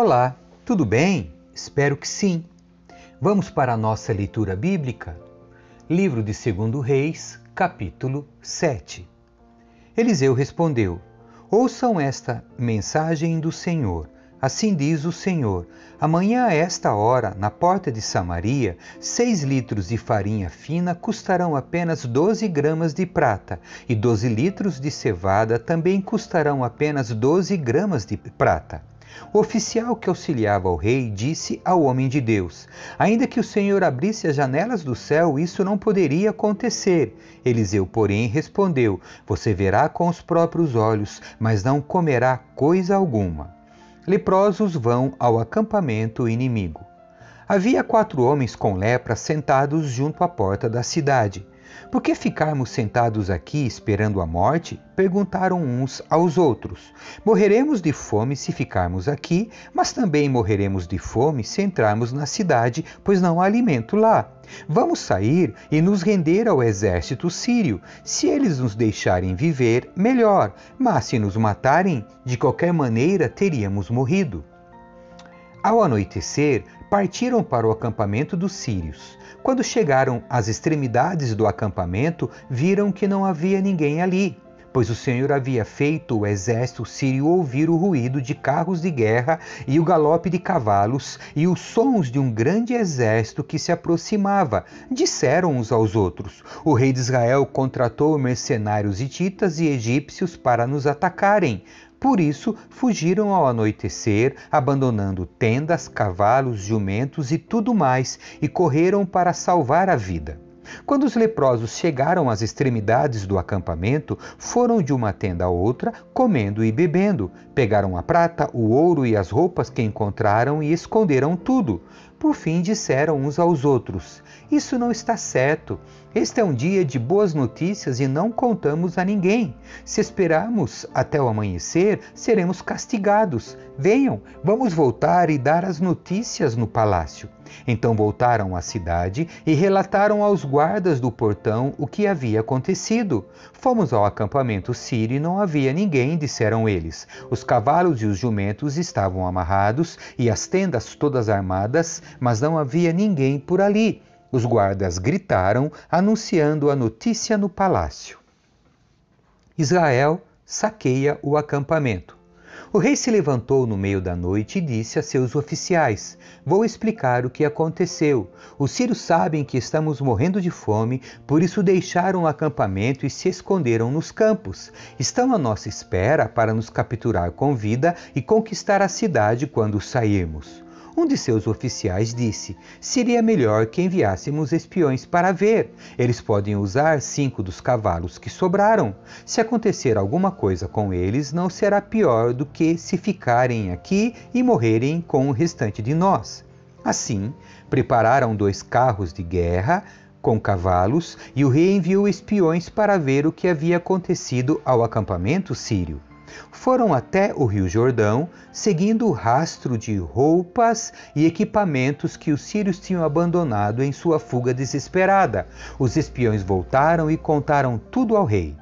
Olá, tudo bem? Espero que sim. Vamos para a nossa leitura bíblica? Livro de 2 Reis, capítulo 7. Eliseu respondeu: Ouçam esta mensagem do Senhor. Assim diz o Senhor: Amanhã, a esta hora, na porta de Samaria, seis litros de farinha fina custarão apenas doze gramas de prata, e doze litros de cevada também custarão apenas doze gramas de prata. O oficial que auxiliava o rei disse ao homem de Deus: Ainda que o Senhor abrisse as janelas do céu, isso não poderia acontecer. Eliseu, porém, respondeu: Você verá com os próprios olhos, mas não comerá coisa alguma leprosos vão ao acampamento inimigo. Havia quatro homens com lepra sentados junto à porta da cidade. Por que ficarmos sentados aqui esperando a morte? Perguntaram uns aos outros. Morreremos de fome se ficarmos aqui, mas também morreremos de fome se entrarmos na cidade, pois não há alimento lá. Vamos sair e nos render ao exército sírio. Se eles nos deixarem viver, melhor, mas se nos matarem, de qualquer maneira teríamos morrido. Ao anoitecer, partiram para o acampamento dos sírios. Quando chegaram às extremidades do acampamento, viram que não havia ninguém ali, pois o Senhor havia feito o exército sírio ouvir o ruído de carros de guerra e o galope de cavalos e os sons de um grande exército que se aproximava. Disseram uns aos outros: O rei de Israel contratou mercenários hititas e egípcios para nos atacarem. Por isso, fugiram ao anoitecer, abandonando tendas, cavalos, jumentos e tudo mais, e correram para salvar a vida. Quando os leprosos chegaram às extremidades do acampamento, foram de uma tenda a outra, comendo e bebendo. Pegaram a prata, o ouro e as roupas que encontraram e esconderam tudo. Por fim, disseram uns aos outros: Isso não está certo. Este é um dia de boas notícias e não contamos a ninguém. Se esperarmos até o amanhecer, seremos castigados. Venham, vamos voltar e dar as notícias no palácio. Então voltaram à cidade e relataram aos guardas do portão o que havia acontecido. Fomos ao acampamento sírio e não havia ninguém, disseram eles. Os cavalos e os jumentos estavam amarrados e as tendas todas armadas, mas não havia ninguém por ali. Os guardas gritaram, anunciando a notícia no palácio. Israel saqueia o acampamento. O rei se levantou no meio da noite e disse a seus oficiais: Vou explicar o que aconteceu. Os sírios sabem que estamos morrendo de fome, por isso deixaram o acampamento e se esconderam nos campos. Estão à nossa espera para nos capturar com vida e conquistar a cidade quando sairmos. Um de seus oficiais disse: Seria melhor que enviássemos espiões para ver. Eles podem usar cinco dos cavalos que sobraram. Se acontecer alguma coisa com eles, não será pior do que se ficarem aqui e morrerem com o restante de nós. Assim, prepararam dois carros de guerra com cavalos e o rei enviou espiões para ver o que havia acontecido ao acampamento sírio. Foram até o Rio Jordão, seguindo o rastro de roupas e equipamentos que os sírios tinham abandonado em sua fuga desesperada. Os espiões voltaram e contaram tudo ao rei.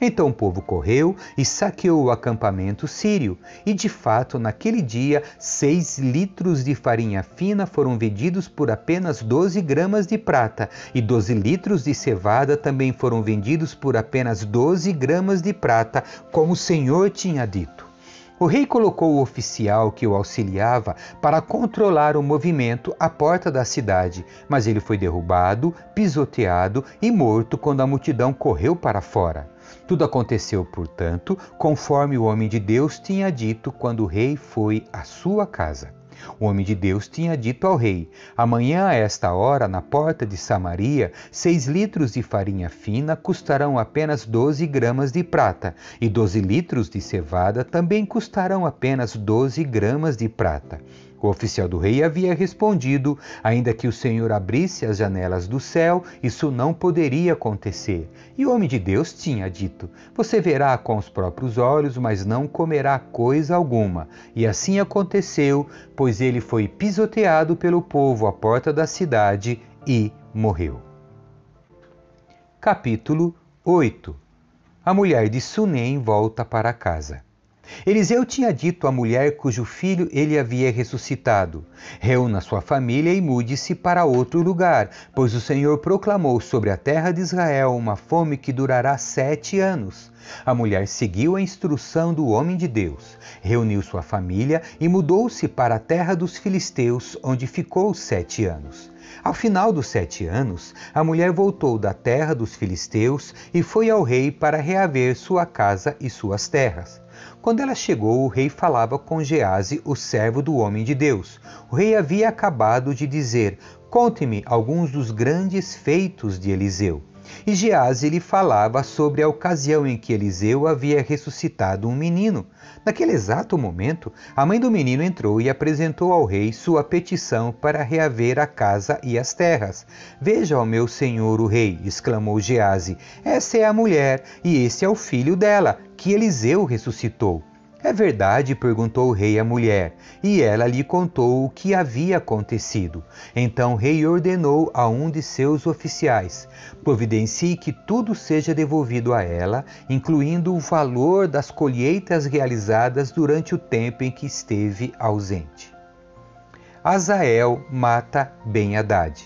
Então o povo correu e saqueou o acampamento sírio, e de fato, naquele dia, seis litros de farinha fina foram vendidos por apenas 12 gramas de prata, e 12 litros de cevada também foram vendidos por apenas 12 gramas de prata, como o Senhor tinha dito. O rei colocou o oficial que o auxiliava para controlar o movimento à porta da cidade, mas ele foi derrubado, pisoteado e morto quando a multidão correu para fora. Tudo aconteceu, portanto, conforme o homem de Deus tinha dito quando o rei foi à sua casa. O homem de Deus tinha dito ao rei: Amanhã, a esta hora, na porta de Samaria, seis litros de farinha fina custarão apenas doze gramas de prata, e doze litros de cevada também custarão apenas doze gramas de prata. O oficial do rei havia respondido: ainda que o Senhor abrisse as janelas do céu, isso não poderia acontecer. E o homem de Deus tinha dito: Você verá com os próprios olhos, mas não comerá coisa alguma. E assim aconteceu, pois ele foi pisoteado pelo povo à porta da cidade e morreu. Capítulo 8 A mulher de Sunem volta para casa. Eliseu tinha dito à mulher cujo filho ele havia ressuscitado: Reúna sua família e mude-se para outro lugar, pois o Senhor proclamou sobre a terra de Israel uma fome que durará sete anos. A mulher seguiu a instrução do homem de Deus, reuniu sua família e mudou-se para a terra dos filisteus, onde ficou sete anos. Ao final dos sete anos, a mulher voltou da terra dos filisteus e foi ao rei para reaver sua casa e suas terras. Quando ela chegou, o rei falava com Gease, o servo do homem de Deus. O rei havia acabado de dizer: Conte-me alguns dos grandes feitos de Eliseu. E Gease lhe falava sobre a ocasião em que Eliseu havia ressuscitado um menino. Naquele exato momento, a mãe do menino entrou e apresentou ao rei sua petição para reaver a casa e as terras. Veja, ó meu senhor o rei, exclamou Gease, essa é a mulher e esse é o filho dela, que Eliseu ressuscitou. É verdade? perguntou o rei à mulher, e ela lhe contou o que havia acontecido. Então o rei ordenou a um de seus oficiais: providencie que tudo seja devolvido a ela, incluindo o valor das colheitas realizadas durante o tempo em que esteve ausente. Azael mata Ben-Hadad.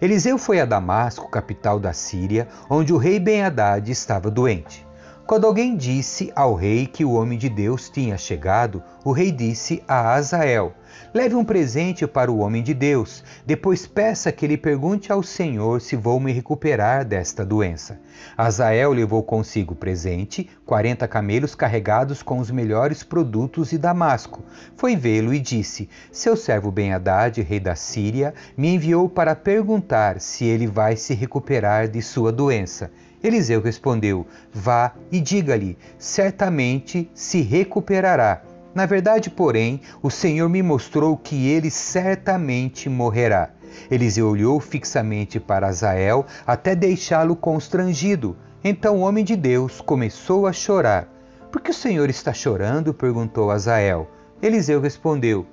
Eliseu foi a Damasco, capital da Síria, onde o rei Ben-Hadad estava doente. Quando alguém disse ao rei que o homem de Deus tinha chegado, o rei disse a Azael: Leve um presente para o homem de Deus, depois peça que ele pergunte ao Senhor se vou me recuperar desta doença. Azael levou consigo presente, quarenta camelos carregados com os melhores produtos de Damasco. Foi vê-lo e disse: Seu servo Ben-Hadad, rei da Síria, me enviou para perguntar se ele vai se recuperar de sua doença. Eliseu respondeu: Vá e diga-lhe: certamente se recuperará. Na verdade, porém, o Senhor me mostrou que ele certamente morrerá. Eliseu olhou fixamente para Azael até deixá-lo constrangido. Então o homem de Deus começou a chorar. Por que o Senhor está chorando? perguntou Azael. Eliseu respondeu: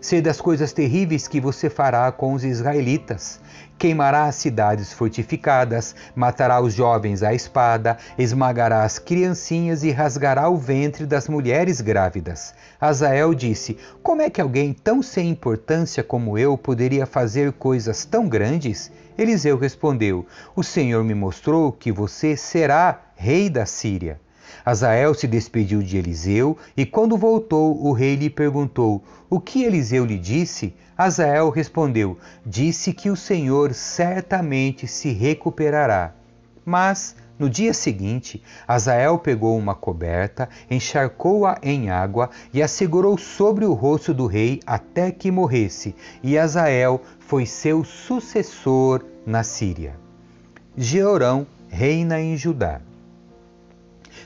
Sei das coisas terríveis que você fará com os israelitas. Queimará as cidades fortificadas, matará os jovens à espada, esmagará as criancinhas e rasgará o ventre das mulheres grávidas. Azael disse: Como é que alguém tão sem importância como eu poderia fazer coisas tão grandes? Eliseu respondeu: O Senhor me mostrou que você será rei da Síria. Azael se despediu de Eliseu e, quando voltou, o rei lhe perguntou: O que Eliseu lhe disse? Azael respondeu: Disse que o Senhor certamente se recuperará. Mas, no dia seguinte, Azael pegou uma coberta, encharcou-a em água e a segurou sobre o rosto do rei até que morresse, e Azael foi seu sucessor na Síria. Jeorão reina em Judá.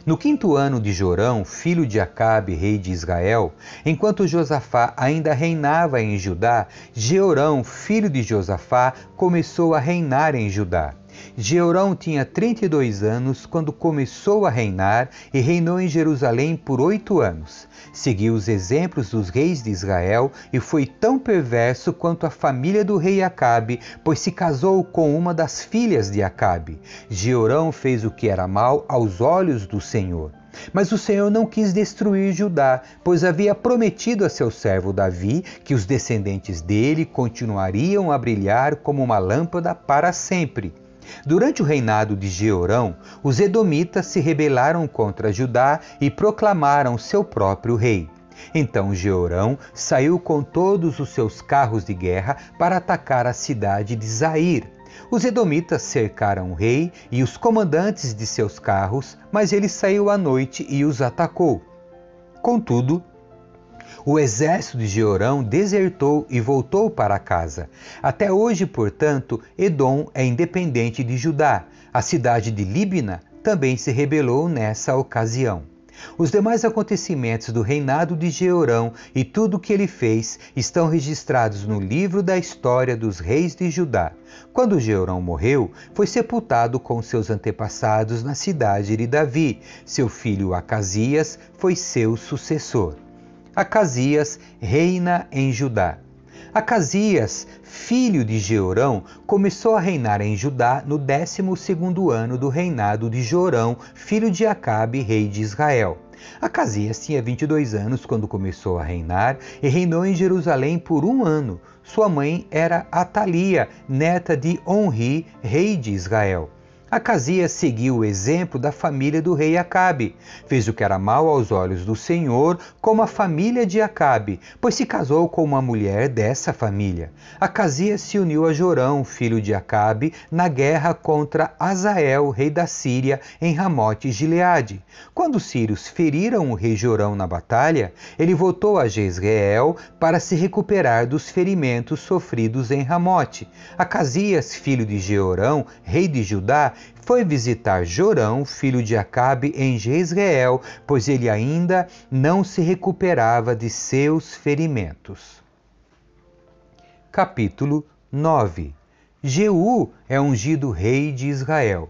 No quinto ano de Jorão, filho de Acabe, rei de Israel, enquanto Josafá ainda reinava em Judá, Jeorão, filho de Josafá, começou a reinar em Judá. Jeorão tinha 32 anos quando começou a reinar e reinou em Jerusalém por oito anos. Seguiu os exemplos dos reis de Israel e foi tão perverso quanto a família do rei Acabe, pois se casou com uma das filhas de Acabe. Jeorão fez o que era mal aos olhos do Senhor. Mas o Senhor não quis destruir Judá, pois havia prometido a seu servo Davi que os descendentes dele continuariam a brilhar como uma lâmpada para sempre. Durante o reinado de Jeorão, os edomitas se rebelaram contra Judá e proclamaram seu próprio rei. Então Jeorão saiu com todos os seus carros de guerra para atacar a cidade de Zair. Os edomitas cercaram o rei e os comandantes de seus carros, mas ele saiu à noite e os atacou. Contudo, o exército de Jeorão desertou e voltou para casa. Até hoje, portanto, Edom é independente de Judá. A cidade de Líbina também se rebelou nessa ocasião. Os demais acontecimentos do reinado de Jeorão e tudo o que ele fez estão registrados no livro da história dos reis de Judá. Quando Jeorão morreu, foi sepultado com seus antepassados na cidade de Davi. Seu filho Acasias foi seu sucessor. Acasias reina em Judá. Acasias, filho de Jeorão, começou a reinar em Judá no 12 ano do reinado de Jorão, filho de Acabe, rei de Israel. Acasias tinha 22 anos quando começou a reinar e reinou em Jerusalém por um ano. Sua mãe era Atalia, neta de Onri, rei de Israel. Acasias seguiu o exemplo da família do rei Acabe. Fez o que era mal aos olhos do Senhor, como a família de Acabe, pois se casou com uma mulher dessa família. Acasias se uniu a Jorão, filho de Acabe, na guerra contra Azael, rei da Síria, em Ramote Gileade. Quando os sírios feriram o rei Jorão na batalha, ele voltou a Jezreel para se recuperar dos ferimentos sofridos em Ramote. Acasias, filho de Jeorão, rei de Judá, foi visitar Jorão, filho de Acabe, em Jezreel, pois ele ainda não se recuperava de seus ferimentos. Capítulo 9 Jeú é ungido rei de Israel.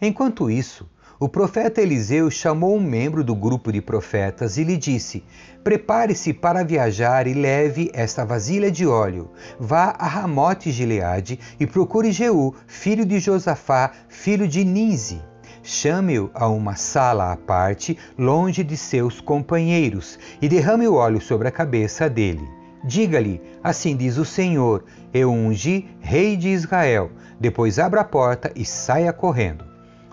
Enquanto isso, o profeta Eliseu chamou um membro do grupo de profetas e lhe disse: Prepare-se para viajar e leve esta vasilha de óleo. Vá a Ramote Gileade e procure Jeú, filho de Josafá, filho de Ninzi. Chame-o a uma sala à parte, longe de seus companheiros, e derrame o óleo sobre a cabeça dele. Diga-lhe: Assim diz o Senhor: Eu ungi rei de Israel. Depois abra a porta e saia correndo.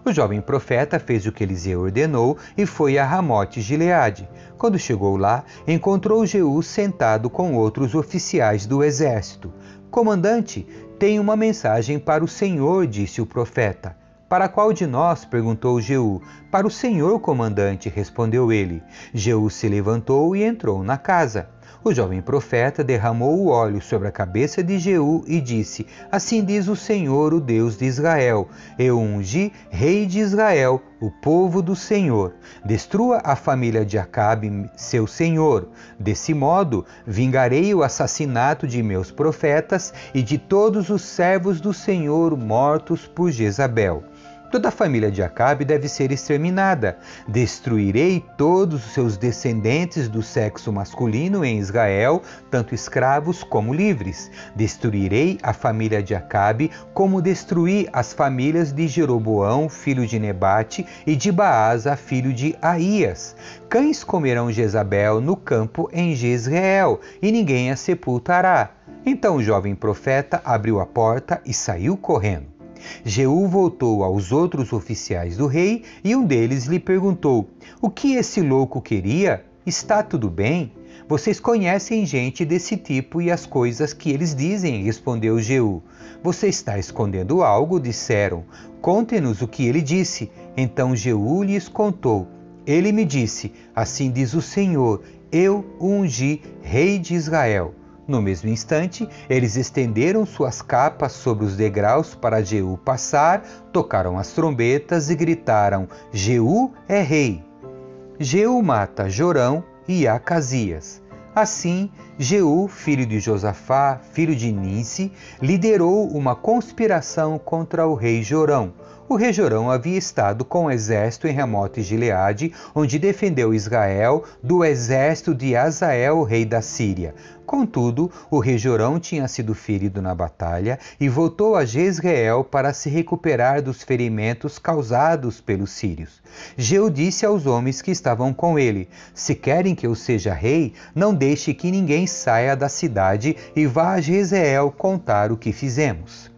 O jovem profeta fez o que Eliseu ordenou e foi a Ramote Gileade. Quando chegou lá, encontrou Jeú sentado com outros oficiais do exército. Comandante, tenho uma mensagem para o senhor, disse o profeta. Para qual de nós? perguntou Jeú. Para o senhor, comandante, respondeu ele. Jeú se levantou e entrou na casa. O jovem profeta derramou o óleo sobre a cabeça de Jeú e disse: Assim diz o Senhor, o Deus de Israel: Eu ungi rei de Israel, o povo do Senhor. Destrua a família de Acabe, seu senhor. Desse modo, vingarei o assassinato de meus profetas e de todos os servos do Senhor mortos por Jezabel. Toda a família de Acabe deve ser exterminada. Destruirei todos os seus descendentes do sexo masculino em Israel, tanto escravos como livres. Destruirei a família de Acabe, como destruí as famílias de Jeroboão, filho de Nebate, e de Baasa, filho de Aías. Cães comerão Jezabel no campo em Jezreel, e ninguém a sepultará. Então o jovem profeta abriu a porta e saiu correndo. Jeú voltou aos outros oficiais do rei e um deles lhe perguntou: O que esse louco queria? Está tudo bem? Vocês conhecem gente desse tipo e as coisas que eles dizem, respondeu Jeú. Você está escondendo algo? disseram. Conte-nos o que ele disse. Então Jeú lhes contou. Ele me disse: Assim diz o Senhor: Eu ungi rei de Israel. No mesmo instante, eles estenderam suas capas sobre os degraus para Jeú passar, tocaram as trombetas e gritaram: Jeú é rei. Jeú mata Jorão e Acasias. Assim, Jeú, filho de Josafá, filho de Ninsi, liderou uma conspiração contra o rei Jorão o rei Jorão havia estado com o exército em Ramote Gileade, onde defendeu Israel do exército de Azael, rei da Síria. Contudo, o rei Jorão tinha sido ferido na batalha e voltou a Jezreel para se recuperar dos ferimentos causados pelos sírios. Jeu disse aos homens que estavam com ele: Se querem que eu seja rei, não deixe que ninguém saia da cidade e vá a Jezreel contar o que fizemos.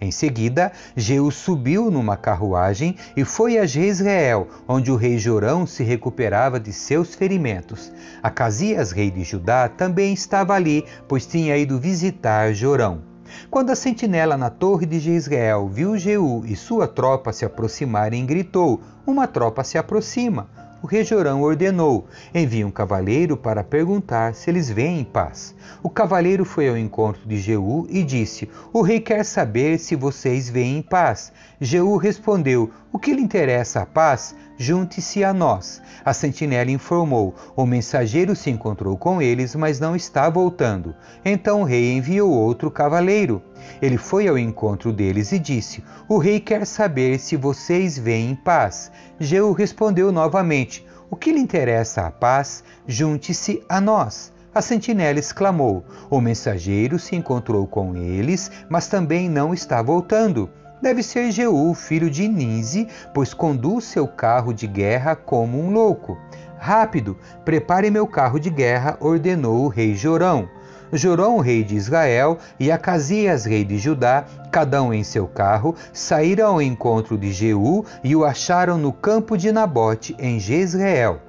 Em seguida, Jeú subiu numa carruagem e foi a Jezreel, onde o rei Jorão se recuperava de seus ferimentos. Acasias, rei de Judá, também estava ali, pois tinha ido visitar Jorão. Quando a sentinela na torre de Jezreel viu Jeú e sua tropa se aproximarem, gritou: Uma tropa se aproxima o rei Jorão ordenou: envie um cavaleiro para perguntar se eles vêm em paz. O cavaleiro foi ao encontro de Jeú e disse: O rei quer saber se vocês vêm em paz. Jeú respondeu: O que lhe interessa a paz? Junte-se a nós. A sentinela informou: O mensageiro se encontrou com eles, mas não está voltando. Então o rei enviou outro cavaleiro. Ele foi ao encontro deles e disse: O rei quer saber se vocês vêm em paz. Jeú respondeu novamente: O que lhe interessa a paz? Junte-se a nós. A sentinela exclamou: O mensageiro se encontrou com eles, mas também não está voltando. Deve ser Jeú, filho de Ninze, pois conduz seu carro de guerra como um louco. Rápido, prepare meu carro de guerra, ordenou o rei Jorão. Jorão, rei de Israel, e Acasias, rei de Judá, cada um em seu carro, saíram ao encontro de Jeú e o acharam no campo de Nabote, em Jezreel.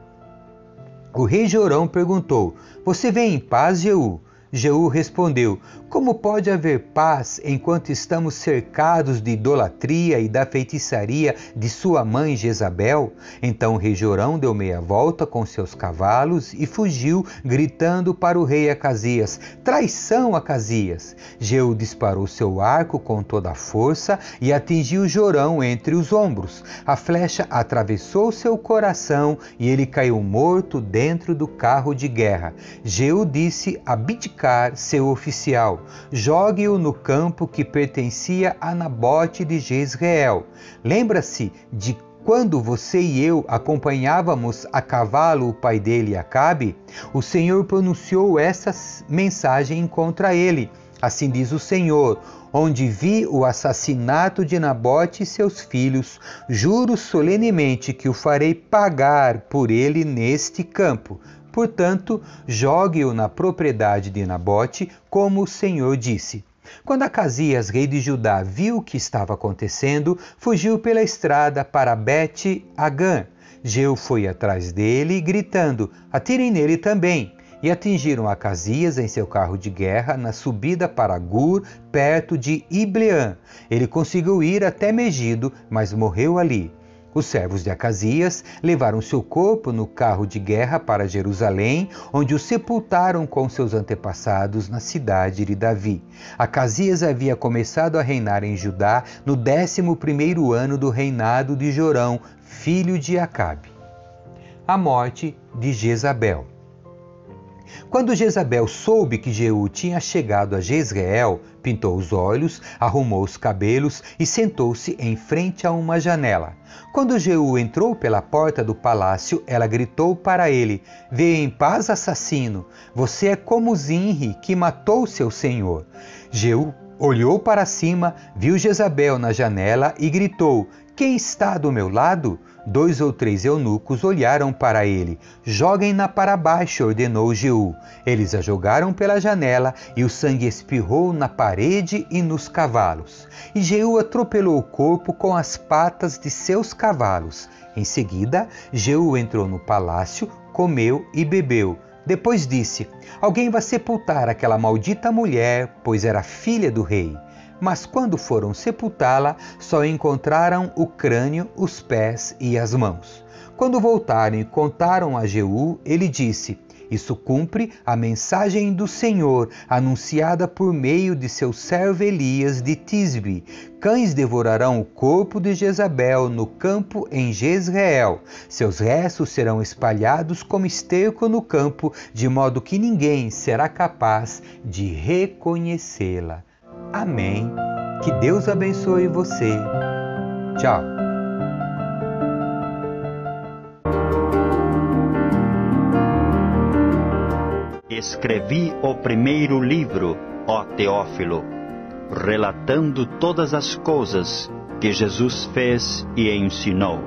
O rei Jorão perguntou: Você vem em paz, Jeú? Jeú respondeu: Como pode haver paz enquanto estamos cercados de idolatria e da feitiçaria de sua mãe Jezabel? Então o rei Jorão deu meia volta com seus cavalos e fugiu, gritando para o rei Acasias: Traição, Acasias! Jeú disparou seu arco com toda a força e atingiu Jorão entre os ombros. A flecha atravessou seu coração e ele caiu morto dentro do carro de guerra. Jeú disse abdicar seu oficial, jogue-o no campo que pertencia a Nabote de Jezreel. Lembra-se de quando você e eu acompanhávamos a cavalo o pai dele, Acabe? O Senhor pronunciou essa mensagem contra ele. Assim diz o Senhor: onde vi o assassinato de Nabote e seus filhos, juro solenemente que o farei pagar por ele neste campo. Portanto, jogue-o na propriedade de Nabote, como o Senhor disse. Quando Acasias, rei de Judá, viu o que estava acontecendo, fugiu pela estrada para Bet-Agã. Geu foi atrás dele, gritando: Atirem nele também! E atingiram Acasias em seu carro de guerra na subida para Gur, perto de Ibleã. Ele conseguiu ir até Megido, mas morreu ali. Os servos de Acasias levaram seu corpo no carro de guerra para Jerusalém, onde o sepultaram com seus antepassados na cidade de Davi. Acasias havia começado a reinar em Judá no décimo primeiro ano do reinado de Jorão, filho de Acabe. A morte de Jezabel. Quando Jezabel soube que Jeú tinha chegado a Jezreel, pintou os olhos, arrumou os cabelos e sentou-se em frente a uma janela. Quando Jeú entrou pela porta do palácio, ela gritou para ele: Vê em paz, assassino. Você é como Zinri, que matou seu senhor. Jeú olhou para cima, viu Jezabel na janela e gritou: Quem está do meu lado? Dois ou três eunucos olharam para ele. Joguem-na para baixo, ordenou Jeú. Eles a jogaram pela janela e o sangue espirrou na parede e nos cavalos. E Jeú atropelou o corpo com as patas de seus cavalos. Em seguida, Jeú entrou no palácio, comeu e bebeu. Depois disse: Alguém vai sepultar aquela maldita mulher, pois era filha do rei mas quando foram sepultá-la, só encontraram o crânio, os pés e as mãos. Quando voltaram e contaram a Jeú, ele disse: Isso cumpre a mensagem do Senhor, anunciada por meio de seu servo Elias de Tisbe. Cães devorarão o corpo de Jezabel no campo em Jezreel. Seus restos serão espalhados como esterco no campo, de modo que ninguém será capaz de reconhecê-la. Amém. Que Deus abençoe você. Tchau. Escrevi o primeiro livro, ó Teófilo, relatando todas as coisas que Jesus fez e ensinou